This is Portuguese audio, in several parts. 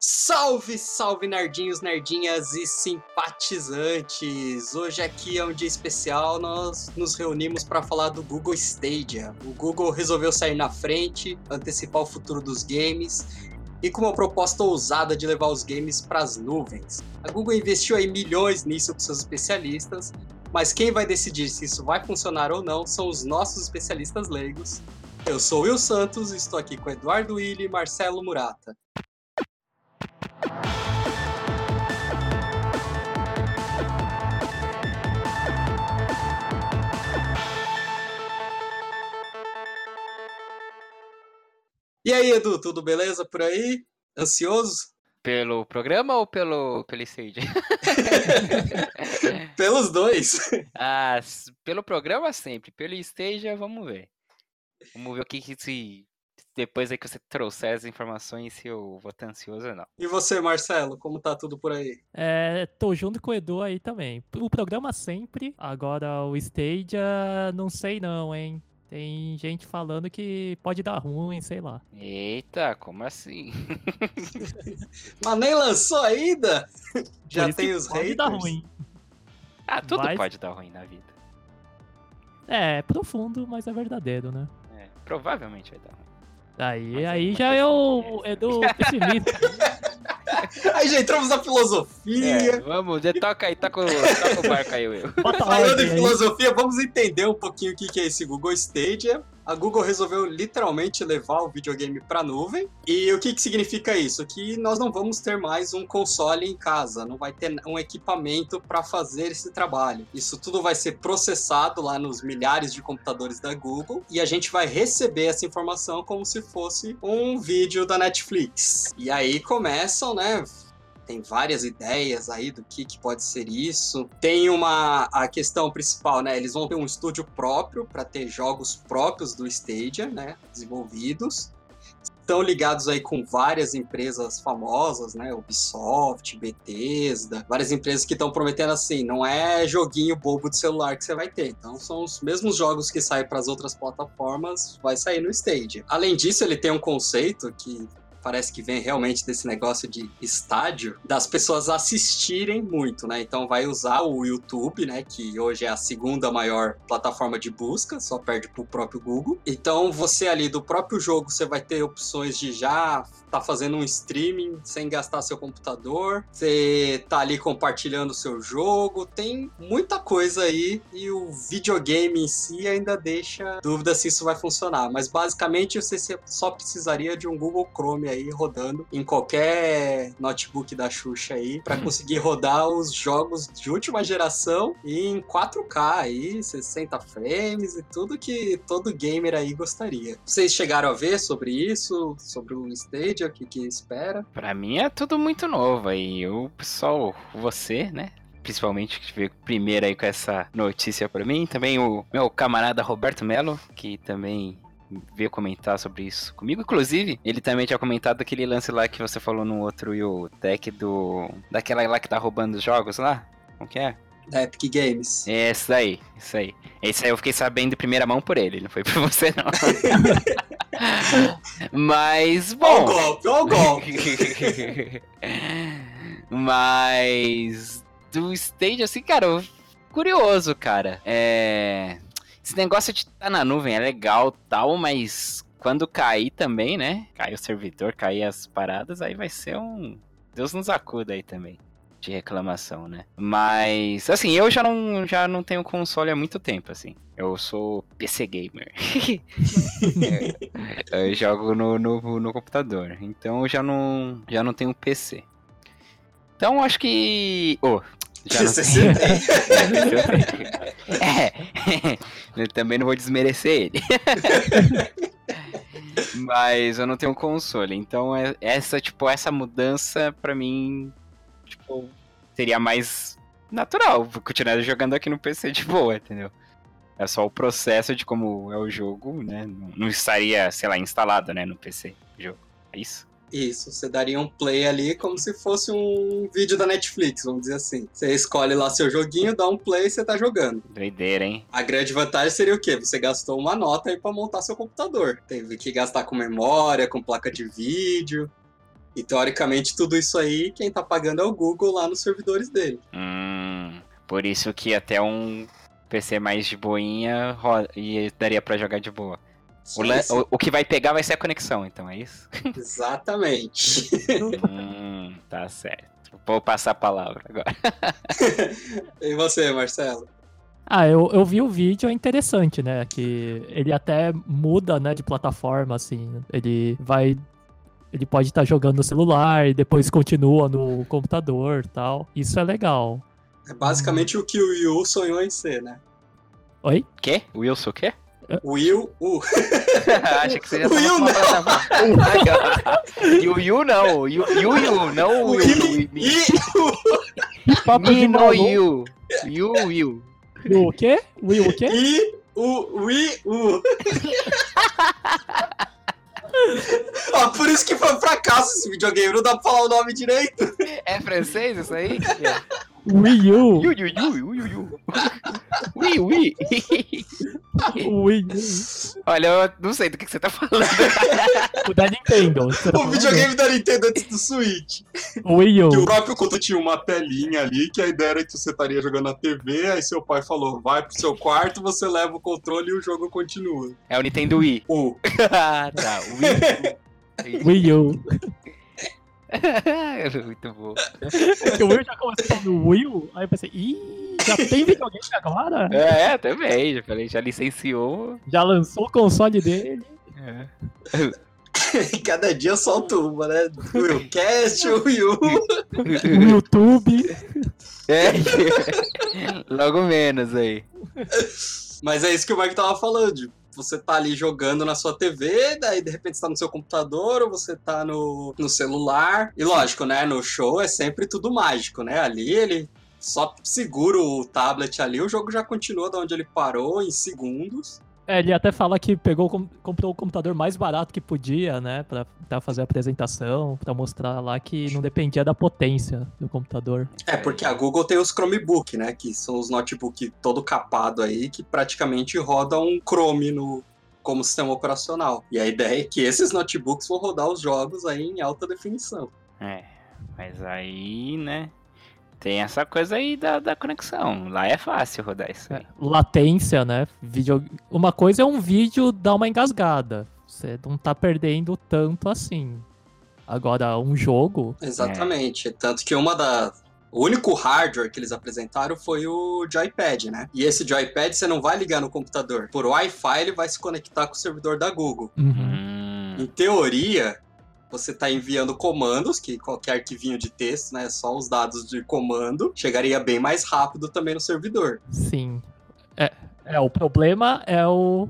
Salve, salve nerdinhos, nerdinhas e simpatizantes! Hoje aqui é um dia especial, nós nos reunimos para falar do Google Stadia. O Google resolveu sair na frente, antecipar o futuro dos games e com uma proposta ousada de levar os games para as nuvens. A Google investiu aí milhões nisso com seus especialistas, mas quem vai decidir se isso vai funcionar ou não são os nossos especialistas leigos. Eu sou Will Santos estou aqui com Eduardo Willi e Marcelo Murata. E aí, Edu, tudo beleza por aí? Ansioso? Pelo programa ou pelo, pelo stage? Pelos dois. Ah, pelo programa sempre. Pelo stage, vamos ver. Vamos ver o que, que se. Depois aí que você trouxer as informações, se eu vou estar ansioso ou não. E você, Marcelo, como tá tudo por aí? É, tô junto com o Edu aí também. O programa sempre, agora o Stadia, não sei não, hein? Tem gente falando que pode dar ruim, sei lá. Eita, como assim? Mas nem lançou ainda? Já tem os pode haters? dar ruim. Ah, tudo Mas- pode dar ruim na vida. É, é profundo, mas é verdadeiro, né? É, provavelmente vai dar ruim. Aí, Mas é aí já é questão o de- Edu pessimista. Aí já entramos na filosofia. É, vamos, já toca aí, toca o, toca o barco aí, Will. Bota Falando em filosofia, vamos entender um pouquinho o que que é esse Google Stadia. A Google resolveu literalmente levar o videogame para nuvem. E o que, que significa isso? Que nós não vamos ter mais um console em casa, não vai ter um equipamento para fazer esse trabalho. Isso tudo vai ser processado lá nos milhares de computadores da Google e a gente vai receber essa informação como se fosse um vídeo da Netflix. E aí começam, né? Tem várias ideias aí do que, que pode ser isso. Tem uma a questão principal, né? Eles vão ter um estúdio próprio para ter jogos próprios do Stadia, né? Desenvolvidos. Estão ligados aí com várias empresas famosas, né? Ubisoft, Bethesda, várias empresas que estão prometendo assim, não é joguinho bobo de celular que você vai ter. Então são os mesmos jogos que saem para as outras plataformas, vai sair no Stadia. Além disso, ele tem um conceito que parece que vem realmente desse negócio de estádio, das pessoas assistirem muito, né? Então vai usar o YouTube, né? Que hoje é a segunda maior plataforma de busca, só perde pro próprio Google. Então você ali do próprio jogo, você vai ter opções de já tá fazendo um streaming sem gastar seu computador, você tá ali compartilhando o seu jogo, tem muita coisa aí e o videogame em si ainda deixa dúvida se isso vai funcionar, mas basicamente você só precisaria de um Google Chrome aí rodando em qualquer notebook da Xuxa aí para conseguir rodar os jogos de última geração em 4K aí, 60 frames e tudo que todo gamer aí gostaria. Vocês chegaram a ver sobre isso, sobre o Stadia, o que que espera? Pra mim é tudo muito novo aí. O pessoal, você, né? Principalmente que veio primeiro aí com essa notícia pra mim. Também o meu camarada Roberto Melo, que também veio comentar sobre isso comigo. Inclusive, ele também tinha comentado aquele lance lá que você falou no outro e o tech do. Daquela lá que tá roubando os jogos lá. Como que é? Da Epic Games. É, isso aí, isso aí. Esse aí eu fiquei sabendo de primeira mão por ele, não foi por você não. Mas, Ó o bom. golpe, ó o golpe. Mas do stage, assim, cara, curioso, cara. É. Esse negócio de estar na nuvem é legal tal, mas quando cair também, né? Cair o servidor, cair as paradas, aí vai ser um. Deus nos acuda aí também. De reclamação, né? Mas, assim, eu já não, já não tenho console há muito tempo, assim. Eu sou PC gamer. eu jogo no, no, no computador. Então eu já não, já não tenho PC. Então acho que. Oh, já não Você tenho. É, eu também não vou desmerecer ele. Mas eu não tenho console, então é- essa tipo essa mudança pra mim tipo seria mais natural, continuar jogando aqui no PC de boa, entendeu? É só o processo de como é o jogo, né? Não não estaria, sei lá, instalado, né, no PC o jogo. É isso? Isso, você daria um play ali como se fosse um vídeo da Netflix, vamos dizer assim. Você escolhe lá seu joguinho, dá um play e você tá jogando. Doideira, hein? A grande vantagem seria o quê? Você gastou uma nota aí pra montar seu computador. Teve que gastar com memória, com placa de vídeo. E teoricamente tudo isso aí, quem tá pagando é o Google lá nos servidores dele. Hum, por isso que até um PC mais de boinha e daria pra jogar de boa. O, o- o que vai pegar vai ser a conexão, então é isso? Exatamente. hum, tá certo. Vou passar a palavra agora. e você, Marcelo? Ah, eu, eu vi o vídeo, é interessante, né? Que ele até muda, né, de plataforma, assim. Ele vai. Ele pode estar jogando no celular e depois continua no computador tal. Isso é legal. É basicamente o que o Wii U sonhou em ser, né? Oi? Quê? Wilson o quê? Will U. Acho que você já O uma plataforma. E o Yu não, o Yu Yu, Yu não o O Mi de no maluco. Yu. Yu Yu. O quê? Will o quê? I, U, Wii U. Ó, por isso que foi um fracasso esse videogame, não dá pra falar o nome direito. É francês isso aí? Wii U. Yu Yu. Ui, ui. Wii U. Olha, eu não sei do que que você tá falando. O da Nintendo. tá O videogame da Nintendo antes do Switch. Wii U. Que o próprio conto tinha uma telinha ali, que a ideia era que você estaria jogando na TV, aí seu pai falou, vai pro seu quarto, você leva o controle e o jogo continua. É o Nintendo Wii. U. Ah, tá. Wii. Wii U. Muito bom. Porque o Will já começou falando Wii U. Aí eu pensei, ih, já tem videogame agora? É, também. Já falei, já licenciou. Já lançou o console dele. É. Cada dia eu solto uma, né? O Willcast, o Wii U. O YouTube. É. Logo menos aí. Mas é isso que o Mike tava falando. Você tá ali jogando na sua TV, daí de repente você tá no seu computador, ou você tá no, no celular. E lógico, né? No show é sempre tudo mágico, né? Ali ele só segura o tablet ali, o jogo já continua da onde ele parou em segundos. É, ele até fala que pegou, com- comprou o computador mais barato que podia, né? Pra, pra fazer a apresentação, pra mostrar lá que não dependia da potência do computador. É, porque a Google tem os Chromebook, né? Que são os notebook todo capado aí, que praticamente rodam um Chrome no, como sistema operacional. E a ideia é que esses notebooks vão rodar os jogos aí em alta definição. É. Mas aí, né? Tem essa coisa aí da, da conexão. Lá é fácil rodar isso aí. É, latência, né? Vídeo... Uma coisa é um vídeo dar uma engasgada. Você não tá perdendo tanto assim. Agora, um jogo. Exatamente. Tanto que uma da. O único hardware que eles apresentaram foi o joypad, né? E esse joypad você não vai ligar no computador. Por Wi-Fi ele vai se conectar com o servidor da Google. Uhum. Hum. Em teoria, você está enviando comandos, que qualquer arquivinho de texto, né? Só os dados de comando, chegaria bem mais rápido também no servidor. Sim. É, é, o problema é o.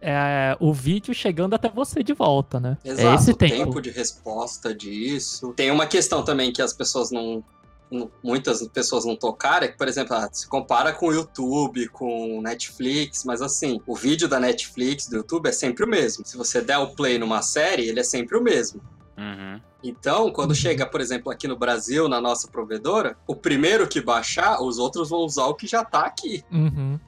É o vídeo chegando até você de volta, né? Exato, é esse o tempo. tempo de resposta disso. Tem uma questão também que as pessoas não. Muitas pessoas não tocaram, é que, por exemplo, ah, se compara com o YouTube, com Netflix, mas assim, o vídeo da Netflix, do YouTube, é sempre o mesmo. Se você der o play numa série, ele é sempre o mesmo. Uhum. Então, quando chega, por exemplo, aqui no Brasil, na nossa provedora, o primeiro que baixar, os outros vão usar o que já tá aqui. Uhum.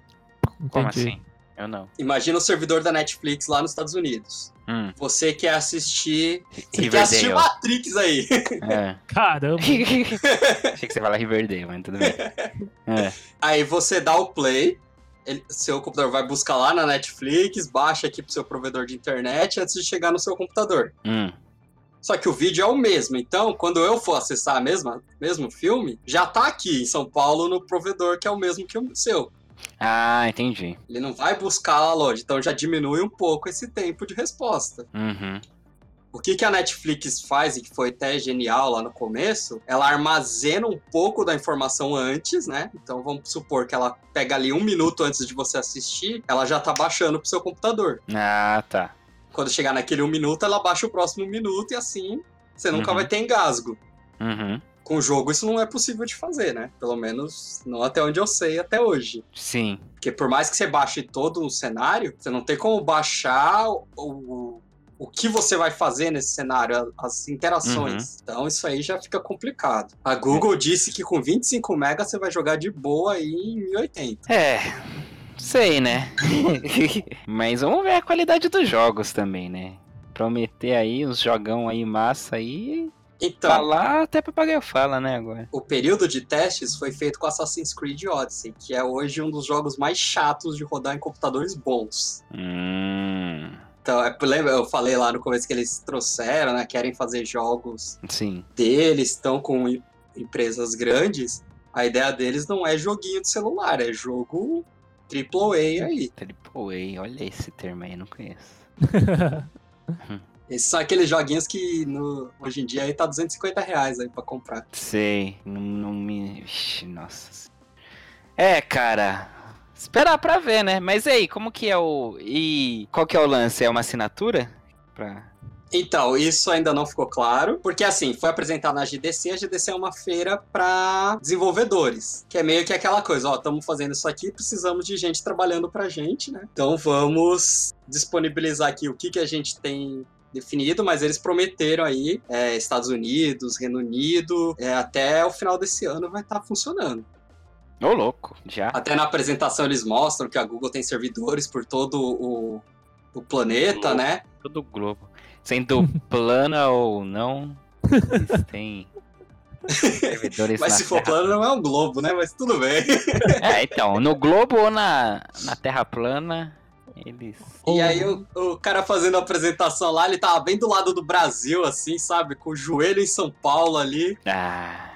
Como assim? Eu não. Imagina o servidor da Netflix lá nos Estados Unidos. Hum. Você quer assistir. Você quer assistir. Matrix aí. É. Caramba. Achei que você fala Riverdale, mas tudo bem. É. Aí você dá o play. ele- seu computador vai buscar lá na Netflix, baixa aqui pro seu provedor de internet antes de chegar no seu computador. Hum. Só que o vídeo é o mesmo. Então, quando eu for acessar a mesma mesmo filme, já tá aqui em São Paulo no provedor que é o mesmo que o seu. Ah, entendi. Ele não vai buscar lá longe, então já diminui um pouco esse tempo de resposta. Uhum. O que, que a Netflix faz, e que foi até genial lá no começo, ela armazena um pouco da informação antes, né? Então vamos supor que ela pega ali um minuto antes de você assistir, ela já tá baixando pro seu computador. Ah, tá. Quando chegar naquele um minuto, ela baixa o próximo minuto e assim você nunca Uhum. vai ter engasgo. Uhum. Com o jogo isso não é possível de fazer, né? Pelo menos não até onde eu sei até hoje. Sim. Porque por mais que você baixe todo um cenário, você não tem como baixar o, o, o que você vai fazer nesse cenário, as interações. Então isso aí já fica complicado. A Google disse que com 25 MB você vai jogar de boa aí em 1080. É. Sei, né? Mas vamos ver a qualidade dos jogos também, né? Prometer aí uns jogão aí massa aí. Então, Falar até papagaio fala, né, agora. o período de testes foi feito com Assassin's Creed Odyssey, que é hoje um dos jogos mais chatos de rodar em computadores bons. Hum. Então, é, lembra, eu falei lá no começo que eles trouxeram, né? Querem fazer jogos Sim. deles, estão com em- empresas grandes. A ideia deles não é joguinho de celular, é jogo AAA aí. Triple A, olha esse termo aí, não conheço. Esses são aqueles joguinhos que no- hoje em dia aí tá 250 reais aí pra comprar. Sei, não, não me. Ixi, nossa. É, cara. Esperar pra ver, né? Mas aí, como que é o. E qual que é o lance? É uma assinatura? Pra... Então, isso ainda não ficou claro, porque assim, foi apresentado na GDC, a GDC é uma feira para desenvolvedores, que é meio que aquela coisa, ó, estamos fazendo isso aqui, precisamos de gente trabalhando pra gente, né? Então vamos disponibilizar aqui o que, que a gente tem definido, mas eles prometeram aí, é, Estados Unidos, Reino Unido, é, até o final desse ano vai estar funcionando. Ô, louco, já. Até na apresentação eles mostram que a Google tem servidores por todo o, o planeta, Globo. né? Todo globo. Sendo plana ou não, eles têm servidores Mas se for Terra. plano, não é um globo, né? Mas tudo bem. É, então, no globo ou na, na Terra plana, eles. E aí o, o cara fazendo a apresentação lá, ele tava bem do lado do Brasil, assim, sabe? Com o joelho em São Paulo ali. Ah.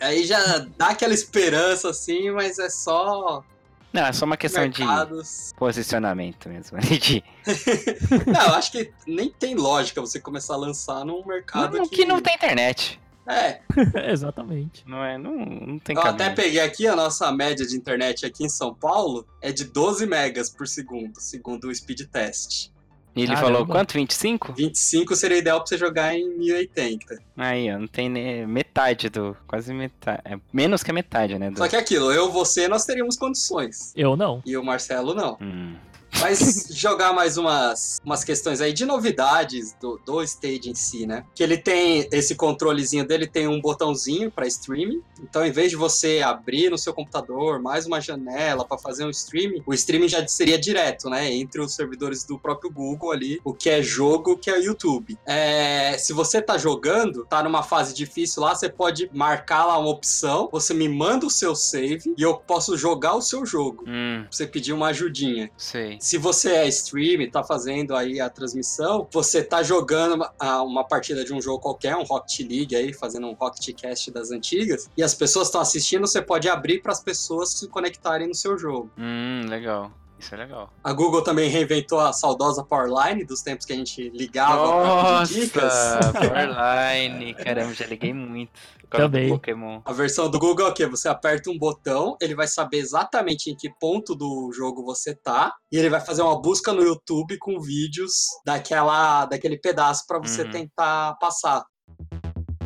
Aí já dá aquela esperança, assim, mas é só Não, é só uma questão de mercados. posicionamento mesmo. De... Não, eu acho que nem tem lógica você começar a lançar num mercado Não, que... que não tem internet. É, Exatamente. Não, é, não, não tem eu até caminho. peguei aqui, a nossa média de internet aqui em São Paulo é de 12 megas por segundo, segundo o speed test. E ele Caramba. falou quanto? 25? 25 seria ideal pra você jogar em 1080. Aí, ó, não tem nem metade do. Quase metade. É menos que a metade, né? Do... Só que é aquilo, eu, você, nós teríamos condições. Eu não. E o Marcelo não. Hum. Mas jogar mais umas, umas questões aí de novidades do, do stage em si, né? Que ele tem esse controlezinho dele, tem um botãozinho para streaming. Então, em vez de você abrir no seu computador mais uma janela para fazer um streaming, o streaming já seria direto, né? Entre os servidores do próprio Google ali, o que é jogo, o que é YouTube. É, se você tá jogando, tá numa fase difícil lá, você pode marcar lá uma opção, você me manda o seu save e eu posso jogar o seu jogo. Hum, Você pedir uma ajudinha. sei. Se você é stream, tá fazendo aí a transmissão, você tá jogando uma, uma partida de um jogo qualquer, um Rocket League aí, fazendo um Rocket Cast das antigas, e as pessoas estão assistindo, você pode abrir para as pessoas se conectarem no seu jogo. Hum, legal. Isso é legal. A Google também reinventou a saudosa Powerline dos tempos que a gente ligava pedir dicas. Nossa, Powerline. Caramba, já liguei muito. Também. Pokémon. A versão do Google é o quê? Você aperta um botão, ele vai saber exatamente em que ponto do jogo você tá, e ele vai fazer uma busca no YouTube com vídeos daquela, daquele pedaço para você Uhum. tentar passar.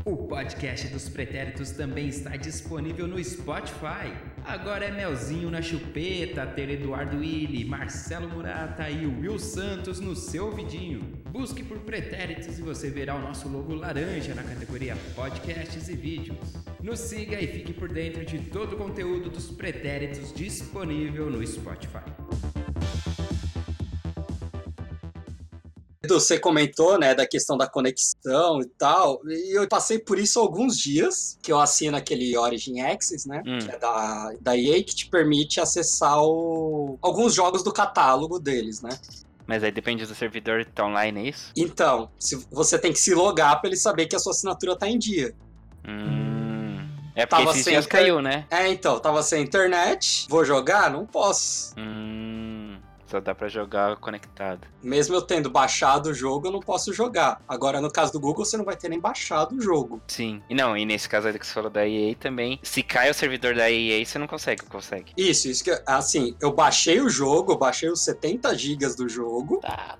O podcast dos pretéritos também está disponível no Spotify. Agora é Melzinho na chupeta, ter Eduardo Willi, Marcelo Murata e Will Santos no seu vidinho. Busque por pretéritos e você verá o nosso logo laranja na categoria podcasts e vídeos. Nos siga e fique por dentro de todo o conteúdo dos pretéritos disponível no Spotify. Você comentou, né, da questão da conexão e tal, e eu passei por isso alguns dias, que eu assino aquele Origin Access, né, Hum. que é da, da EA, que te permite acessar o- alguns jogos do catálogo deles, né. Mas aí depende do servidor que tá online, é isso? Então, se você tem que se logar para ele saber que a sua assinatura tá em dia. Hum. É porque Tava esses sem caiu, né? É, então, tava sem internet, vou jogar? Não posso. Hum. Só dá pra jogar conectado. Mesmo eu tendo baixado o jogo, eu não posso jogar. Agora, no caso do Google, você não vai ter nem baixado o jogo. Sim. E não, e nesse caso aí que você falou da EA também, se cai o servidor da EA, você não consegue, consegue. Isso, isso que, assim, eu baixei o jogo, eu baixei os 70 gigas do jogo, Tá.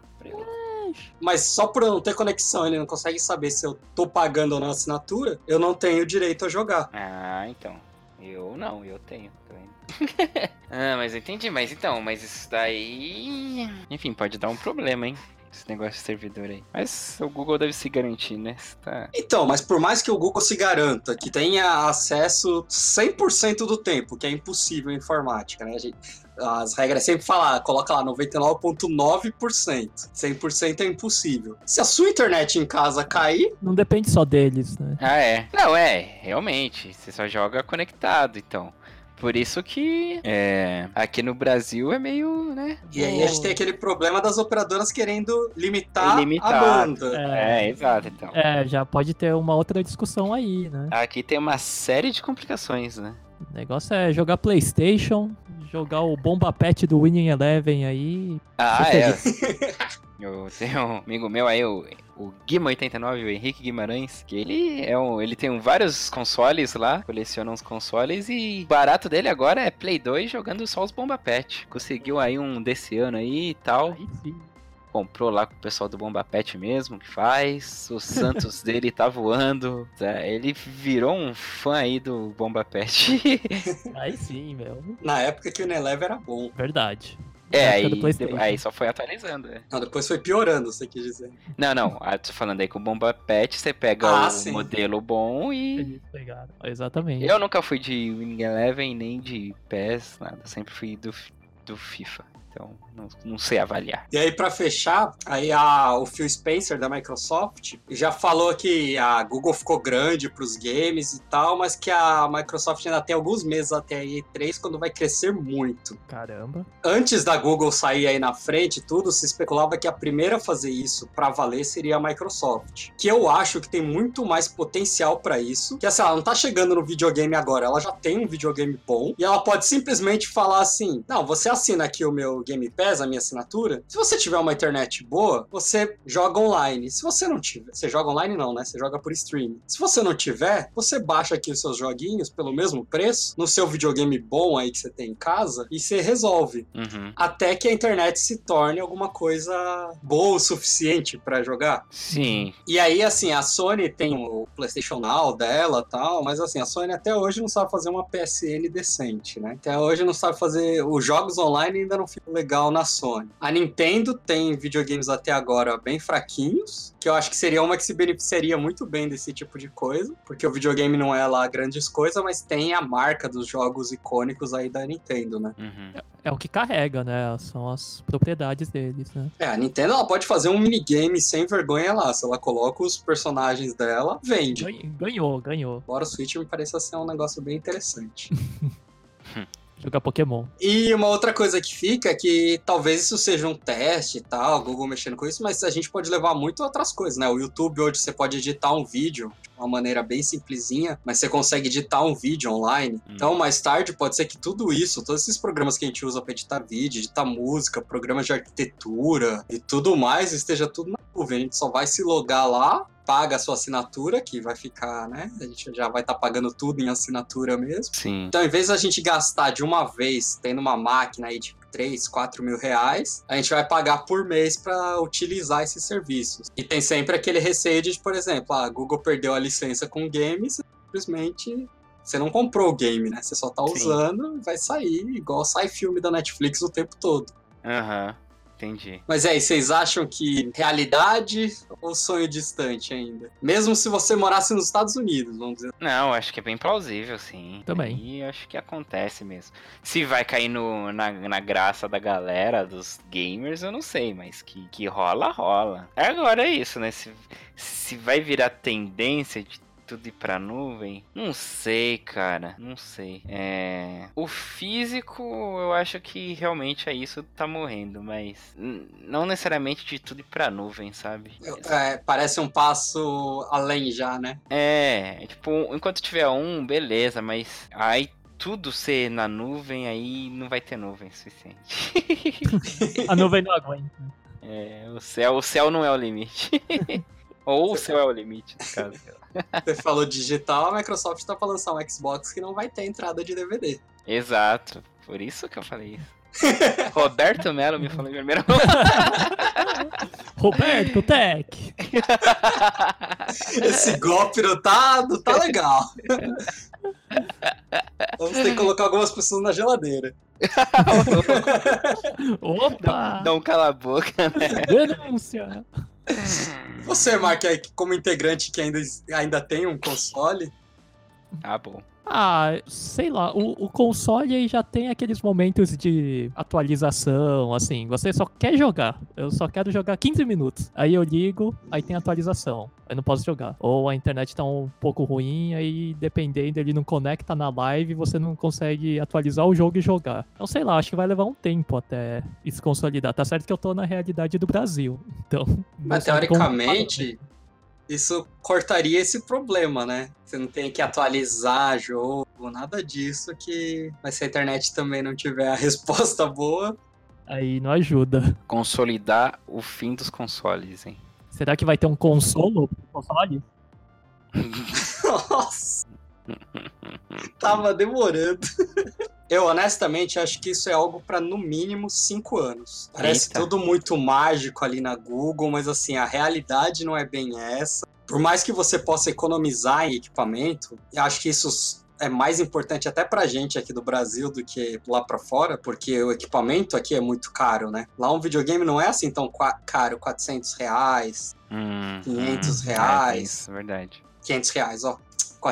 mas só por eu não ter conexão, ele não consegue saber se eu tô pagando ou não a assinatura, eu não tenho direito a jogar. Ah, então. Eu não, eu tenho. Tô indo. ah, mas eu entendi. Mas então, mas isso daí. Enfim, pode dar um problema, hein? Esse negócio de servidor aí. Mas o Google deve se garantir, né? Tá... Então, mas por mais que o Google se garanta que tenha acesso 100% do tempo, que é impossível em informática, né? A gente, as regras sempre falam, coloca lá 99,9%. 100% é impossível. Se a sua internet em casa cair, Não depende só deles, né? Ah, é. Não, é, realmente. Você só joga conectado, então. Por isso que é, aqui no Brasil é meio, né? e aí a gente tem aquele problema das operadoras querendo limitar Limitar. a banda. É, exato, então. É, já pode ter uma outra discussão aí, né? Aqui tem uma série de complicações, né? O negócio é jogar PlayStation, jogar o Bomba Pet do Winning Eleven aí. Ah, é. Eu tenho um amigo meu aí, o, o Guima89, o Henrique Guimarães, que ele é um, ele tem um- vários consoles lá, coleciona uns consoles e o barato dele agora é Play 2 jogando só os Bomba Pet. Conseguiu aí um desse ano aí e tal. Aí sim. Comprou lá com o pessoal do Bomba Pet mesmo, que faz. O Santos dele tá voando. tá? Ele virou um fã aí do Bomba Pet. Aí sim, meu. Na época que o Unelever era bom. Verdade. é, aí, aí só foi atualizando. é. Não, depois foi piorando, você quis dizer. Não, não. Ah, tô falando aí com o Bomba Pet, você pega Ah, o sim. modelo bom e. Pegaram. Exatamente. Eu nunca fui de Winning Eleven nem de PES, nada. Sempre fui do, do FIFA. Então, não, não sei avaliar. E aí, pra fechar, aí a, o Phil Spencer da Microsoft já falou que a Google ficou grande pros games e tal, mas que a Microsoft ainda tem alguns meses até a E3 quando vai crescer muito. Caramba. Antes da Google sair aí na frente, e tudo se especulava que a primeira a fazer isso pra valer seria a Microsoft. Que eu acho que tem muito mais potencial pra isso. Que assim, ela não tá chegando no videogame agora, ela já tem um videogame bom e ela pode simplesmente falar assim: "Não, você assina aqui o meu Game Pass, a minha assinatura. Se você tiver uma internet boa, você joga online. Se você não tiver, você joga online não, né? Você joga por streaming. Se você não tiver, você baixa aqui os seus joguinhos pelo mesmo preço no seu videogame bom aí que você tem em casa e você resolve Uhum. até que a internet se torne alguma coisa boa o suficiente pra jogar. Sim. E aí, assim, a Sony tem o PlayStation Now dela tal, mas assim, a Sony até hoje não sabe fazer uma PSN decente, né? Até hoje não sabe fazer. Os jogos online ainda não ficam legal na Sony. A Nintendo tem videogames até agora bem fraquinhos, que eu acho que seria uma que se beneficiaria muito bem desse tipo de coisa, porque o videogame não é lá grandes coisas, mas tem a marca dos jogos icônicos aí da Nintendo, né? Uhum. É o que carrega, né? São as propriedades deles, né? É, a Nintendo ela pode fazer um minigame sem vergonha lá. Se ela coloca os personagens dela, vende. Ganhou, ganhou. Embora o Switch me pareça ser um negócio bem interessante. Jogar Pokémon. E uma outra coisa que fica é que talvez isso seja um teste e tal, Google mexendo com isso, mas a gente pode levar muito outras coisas, né? O YouTube hoje você pode editar um vídeo de uma maneira bem simplesinha, mas você consegue editar um vídeo online. Hum. Então, mais tarde, pode ser que tudo isso, todos esses programas que a gente usa para editar vídeo, editar música, programas de arquitetura e tudo mais, esteja tudo na nuvem. A gente só vai se logar lá, paga a sua assinatura, que vai ficar, né? A gente já vai estar pagando tudo em assinatura mesmo. Sim. Então, em vez da gente gastar de uma vez, tendo uma máquina aí de 3, 4 mil reais, a gente vai pagar por mês para utilizar esses serviços. E tem sempre aquele receio de, por exemplo, a Google perdeu a licença com games, simplesmente você não comprou o game, né? Você só tá Sim. usando e vai sair, igual sai filme da Netflix o tempo todo. Aham. Entendi. Mas aí, vocês acham que realidade ou sonho distante ainda? Mesmo se você morasse nos Estados Unidos, vamos dizer. Não, acho que é bem plausível, sim. Também. E acho que acontece mesmo. Se vai cair no, na, na graça da galera, dos gamers, eu não sei, mas que, que rola, rola. Agora é isso, né? Se, se vai virar tendência de tudo ir pra nuvem, não sei, cara. Não sei. É... O físico, eu acho que realmente é isso, tá morrendo, mas não necessariamente de tudo ir pra nuvem, sabe? É, parece um passo além já, né? É, tipo, enquanto tiver um, beleza, mas aí tudo ser na nuvem, aí não vai ter nuvem suficiente. A nuvem não aguenta. é, o céu, o céu não é o limite. Ou o céu é o limite, no caso. Você falou digital, a Microsoft tá pra lançar um Xbox que não vai ter entrada de DVD. Exato. Por isso que eu falei isso. Roberto Melo me falou em primeira Roberto Tech! Esse golpe tá, não tá legal. Vamos ter que colocar algumas pessoas na geladeira. Opa! Não cala a boca, né? Denúncia! Você, Mark, como integrante que ainda, ainda tem um console, Ah, bom. Ah, sei lá, o, o console aí já tem aqueles momentos de atualização, assim, você só quer jogar. Eu só quero jogar 15 minutos. Aí eu ligo, aí tem atualização. Aí não posso jogar. Ou a internet tá um pouco ruim, aí dependendo, ele não conecta na live, você não consegue atualizar o jogo e jogar. Então, sei lá, acho que vai levar um tempo até isso consolidar. Tá certo que eu tô na realidade do Brasil. Então. Mas sabe como- teoricamente, isso cortaria esse problema, né? Você não tem que atualizar jogo, nada disso, que. Mas se a internet também não tiver a resposta boa. Aí não ajuda. Consolidar o fim dos consoles, hein? Será que vai ter um consolo pro console? Nossa! Tava demorando. Eu honestamente acho que isso é algo pra no mínimo cinco anos. Parece Eita. tudo muito mágico ali na Google, mas assim, a realidade não é bem essa. Por mais que você possa economizar em equipamento, eu acho que isso é mais importante até pra gente aqui do Brasil do que lá pra fora, porque o equipamento aqui é muito caro, né? Lá um videogame não é assim tão caro, 400 reais, Hum, 500 hum, reais. É, isso, verdade. 500 reais, ó.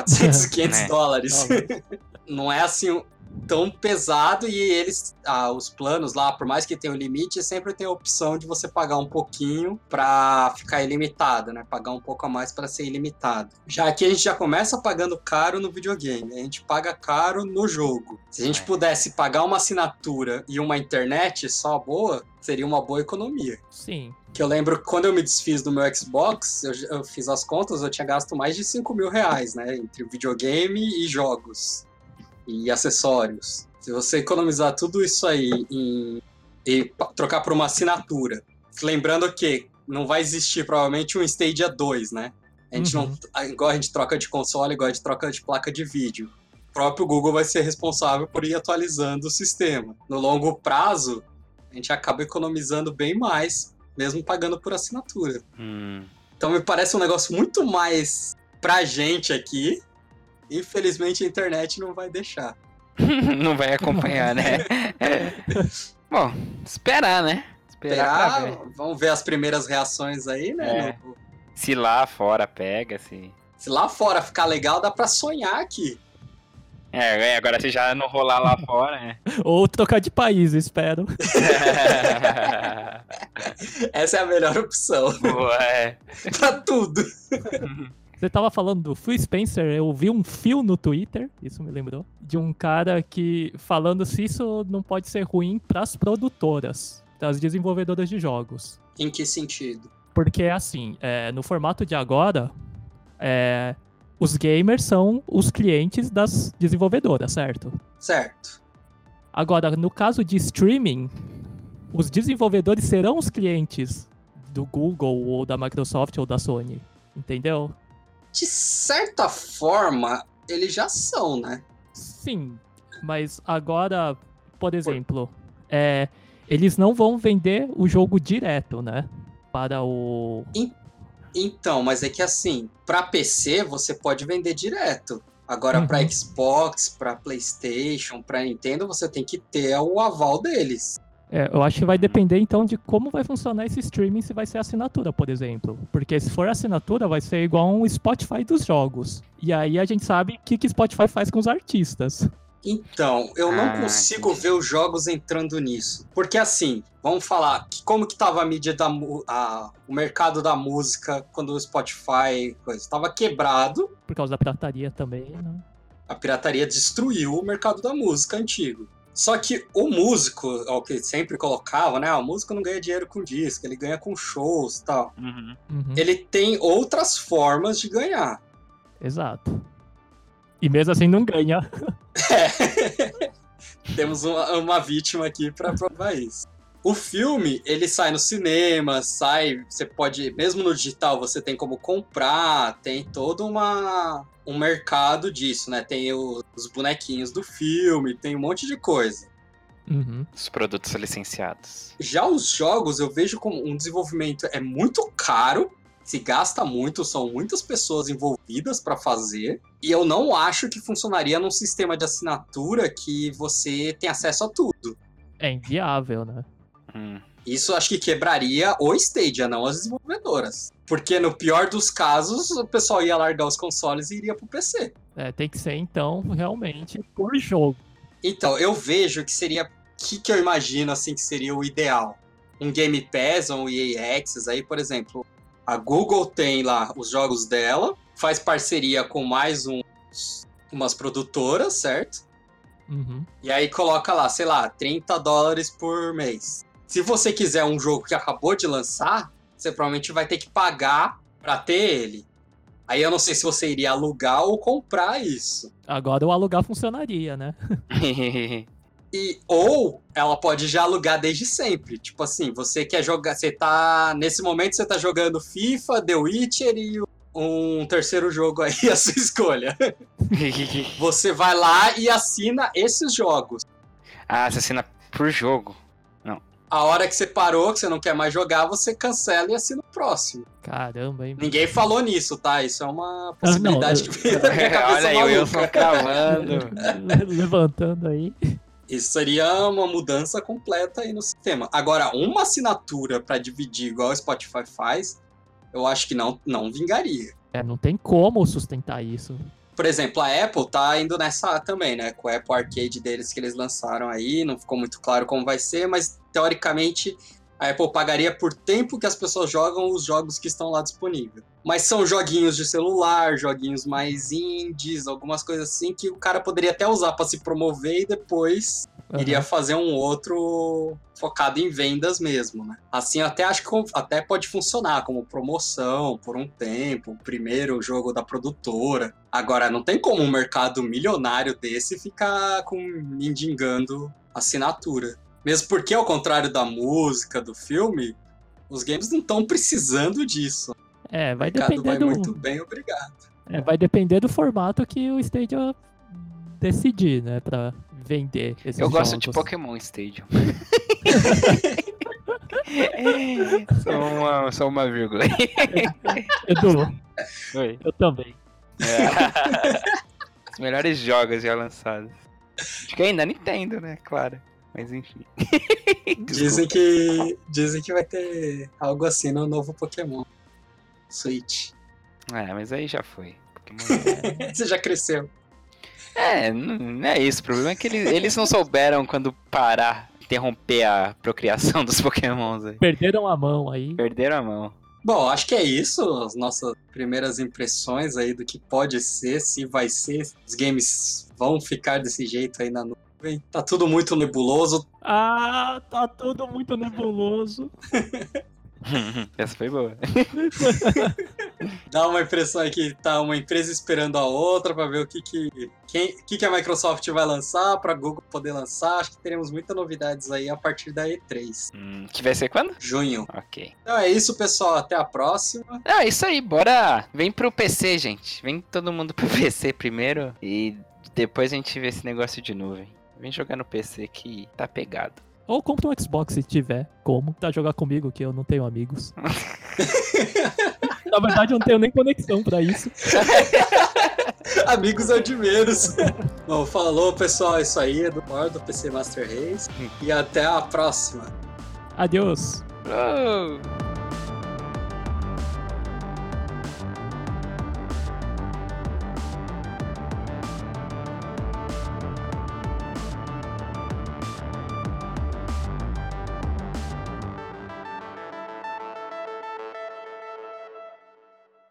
400, 500 É. dólares. Não é assim tão pesado e eles, ah, os planos lá, por mais que tenha o limite, sempre tem a opção de você pagar um pouquinho pra ficar ilimitado, né? Pagar um pouco a mais pra ser ilimitado. Já aqui a gente já começa pagando caro no videogame, a gente paga caro no jogo. Se a gente É. pudesse pagar uma assinatura e uma internet só boa, seria uma boa economia. Sim. Que eu lembro que quando eu me desfiz do meu Xbox, eu, eu fiz as contas, eu tinha gasto mais de 5 mil reais, né? Entre videogame e jogos. E acessórios. Se você economizar tudo isso aí em, e trocar por uma assinatura. Lembrando que não vai existir provavelmente um Stadia 2, né? A gente Uhum. não. Igual a gente troca de console, igual a gente troca de placa de vídeo. O próprio Google vai ser responsável por ir atualizando o sistema. No longo prazo, a gente acaba economizando bem mais, mesmo pagando por assinatura. Hum. Então me parece um negócio muito mais pra gente aqui. Infelizmente a internet não vai deixar. Não vai acompanhar, né? Bom, esperar, né? Esperar ver. Vamos ver as primeiras reações aí, né? É. Se lá fora pega, se. Se lá fora ficar legal, dá pra sonhar aqui. É, é, agora se já não rolar lá fora, né? Ou trocar de país, espero. Essa é a melhor opção Boa, é. pra tudo. Você tava falando do Phil Spencer, eu vi um fio no Twitter, isso me lembrou, de um cara que falando se isso não pode ser ruim pras produtoras, das desenvolvedoras de jogos. Em que sentido? Porque assim, é, no formato de agora, é, os gamers são os clientes das desenvolvedoras, certo? Certo. Agora, no caso de streaming, os desenvolvedores serão os clientes do Google ou da Microsoft ou da Sony, entendeu? De certa forma, eles já são, né? Sim, mas agora, por exemplo, é, eles não vão vender o jogo direto, né? Para o. Então, mas é que assim, pra PC você pode vender direto. Agora, Uhum. pra Xbox, pra PlayStation, pra Nintendo, você tem que ter o aval deles. É, eu acho que vai depender então de como vai funcionar esse streaming, se vai ser assinatura, por exemplo. Porque se for assinatura, vai ser igual um Spotify dos jogos. E aí a gente sabe o que, que Spotify faz com os artistas. Então, eu não Ah, consigo entendi. ver os jogos entrando nisso. Porque assim, vamos falar, que como que tava a mídia da a- o mercado da música quando o Spotify coisa, tava quebrado, Por causa da pirataria também, né? a pirataria destruiu o mercado da música antigo. Só que o músico, é o que sempre colocava, né? Ah, O músico não ganha dinheiro com disco, ele ganha com shows e tal. Uhum. Uhum, Ele tem outras formas de ganhar. Exato. E mesmo assim não ganha. Temos uma, uma vítima aqui pra provar isso. O filme, ele sai no cinema, sai, você pode, mesmo no digital, você tem como comprar, tem todo uma, um mercado disso, né? Tem os bonequinhos do filme, tem um monte de coisa. Uhum. Os produtos licenciados. Já os jogos, eu vejo como um desenvolvimento é muito caro, se gasta muito, são muitas pessoas envolvidas para fazer, e eu não acho que funcionaria num sistema de assinatura que você tem acesso a tudo. É inviável, né? Hum. Isso acho que quebraria o Stadia, não as desenvolvedoras. Porque no pior dos casos, o pessoal ia largar os consoles e iria pro PC. É, tem que ser, então, realmente, por jogo. Então, eu vejo que seria. O que, que eu imagino assim que seria o ideal? Um Game Pass ou um EA Access aí, por exemplo. A Google tem lá os jogos dela, faz parceria com mais uns, umas produtoras, certo? Uhum. E aí coloca lá, sei lá, 30 dólares por mês. Se você quiser um jogo que acabou de lançar, você provavelmente vai ter que pagar pra ter ele. Aí eu não sei se você iria alugar ou comprar isso. Agora o alugar funcionaria, né? E, ou ela pode já alugar desde sempre. Tipo assim, você quer jogar. Você tá. Nesse momento você tá jogando FIFA, The Witcher e um terceiro jogo aí, a sua escolha. Você vai lá e assina esses jogos. ah, você assina por jogo. A hora que você parou, que você não quer mais jogar, você cancela e assina o próximo. Caramba, hein? Ninguém falou nisso, tá? Isso é uma possibilidade não, que veio da minha cabeça Olha aí, o maluca. Wilson cravando. Levantando aí. Isso seria uma mudança completa aí no sistema. Agora, uma assinatura pra dividir igual o Spotify faz, eu acho que não, não vingaria. É, não tem como sustentar isso. Por exemplo, a Apple tá indo nessa também, né? Com o Apple Arcade deles que eles lançaram aí, não ficou muito claro como vai ser, mas teoricamente a Apple pagaria por tempo que as pessoas jogam os jogos que estão lá disponíveis. Mas são joguinhos de celular, joguinhos mais indies, algumas coisas assim que o cara poderia até usar pra se promover e depois Aham. iria fazer um outro focado em vendas mesmo, né? Assim, até acho que até pode funcionar como promoção por um tempo, o primeiro jogo da produtora. Agora, não tem como um mercado milionário desse ficar com mendigando assinatura. Mesmo porque, ao contrário da música, do filme, os games não estão precisando disso. É, O vai mercado depender vai do. muito bem, obrigado. É, vai depender do formato que o Stadia decidir, né? Pra vender esses Eu gosto de jogos. Pokémon Stadium. só, uma, só uma vírgula. Edu, Oi. eu também. Os melhores jogos já lançados. Acho que ainda Nintendo, né? Claro. Mas enfim. Dizem que, dizem que vai ter algo assim no novo Pokémon. Switch. É, mas aí já foi. Pokémon... Você já cresceu. É, não não é isso. O problema é que eles, eles não souberam quando parar, interromper a procriação dos Pokémons aí. Perderam a mão aí. Perderam a mão. Bom, acho que é isso. As nossas primeiras impressões aí do que pode ser, se vai ser. Os games vão ficar desse jeito aí na nuvem. Tá tudo muito nebuloso. Ah, tá tudo muito nebuloso. Essa foi boa. Dá uma impressão aí que tá uma empresa esperando a outra pra ver o que que, quem, o que, que a Microsoft vai lançar, pra Google poder lançar. Acho que teremos muitas novidades aí a partir da E3. Hum, que vai ser quando? Junho. Ok. Então é isso, pessoal. Até a próxima. Ah, isso aí, bora. Vem pro PC, gente. Vem todo mundo pro PC primeiro e depois a gente vê esse negócio de nuvem. Vem jogar no PC que tá pegado. Ou compra um Xbox se tiver como. Tá jogar comigo, que eu não tenho amigos. Na verdade, eu não tenho nem conexão pra isso. Amigos é o de menos. Bom, falou, pessoal. É isso aí. É do do PC Master Race. E até a próxima. Adeus. Oh!